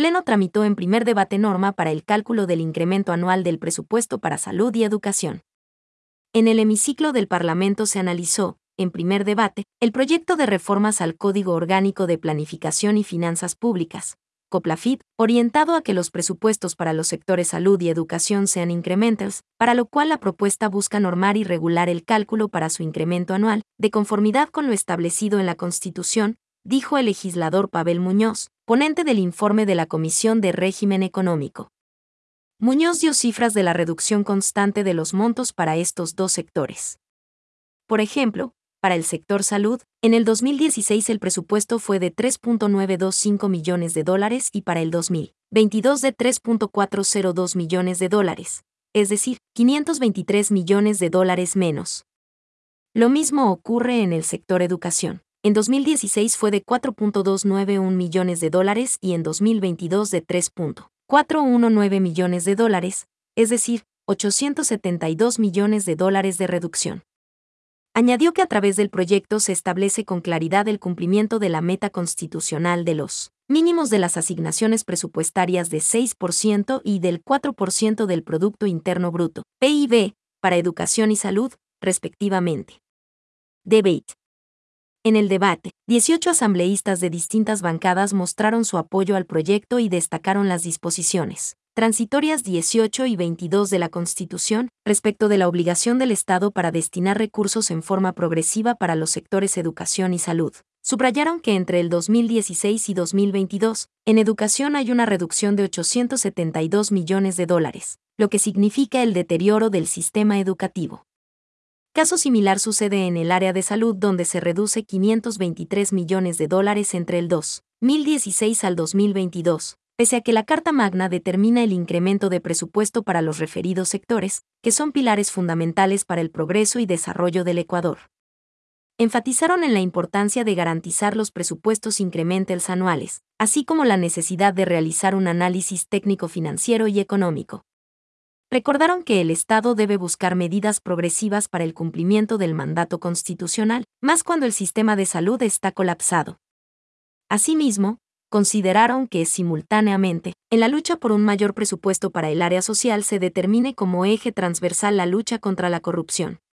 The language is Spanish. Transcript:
Pleno tramitó en primer debate norma para el cálculo del incremento anual del presupuesto para salud y educación. En el hemiciclo del Parlamento se analizó, en primer debate, el proyecto de reformas al Código Orgánico de Planificación y Finanzas Públicas, COPLAFIP, orientado a que los presupuestos para los sectores salud y educación sean incrementals, para lo cual la propuesta busca normar y regular el cálculo para su incremento anual, de conformidad con lo establecido en la Constitución, dijo el legislador Pavel Muñoz, ponente del informe de la Comisión de Régimen Económico. Muñoz dio cifras de la reducción constante de los montos para estos dos sectores. Por ejemplo, para el sector salud, en el 2016 el presupuesto fue de 3.925 millones de dólares y para el 2022 de 3.402 millones de dólares, es decir, 523 millones de dólares menos. Lo mismo ocurre en el sector educación. En 2016 fue de 4.291 millones de dólares y en 2022 de 3.419 millones de dólares, es decir, 872 millones de dólares de reducción. Añadió que a través del proyecto se establece con claridad el cumplimiento de la meta constitucional de los mínimos de las asignaciones presupuestarias de 6% y del 4% del Producto Interno Bruto, PIB, para educación y salud, respectivamente. Debate. En el debate, 18 asambleístas de distintas bancadas mostraron su apoyo al proyecto y destacaron las disposiciones transitorias 18 y 22 de la Constitución, respecto de la obligación del Estado para destinar recursos en forma progresiva para los sectores educación y salud. Subrayaron que entre el 2016 y 2022, en educación hay una reducción de 872 millones de dólares, lo que significa el deterioro del sistema educativo. Caso similar sucede en el área de salud donde se reduce 523 millones de dólares entre el 2016 al 2022, pese a que la Carta Magna determina el incremento de presupuesto para los referidos sectores, que son pilares fundamentales para el progreso y desarrollo del Ecuador. Enfatizaron en la importancia de garantizar los presupuestos incrementales anuales, así como la necesidad de realizar un análisis técnico financiero y económico. Recordaron que el Estado debe buscar medidas progresivas para el cumplimiento del mandato constitucional, más cuando el sistema de salud está colapsado. Asimismo, consideraron que, simultáneamente, en la lucha por un mayor presupuesto para el área social se determine como eje transversal la lucha contra la corrupción.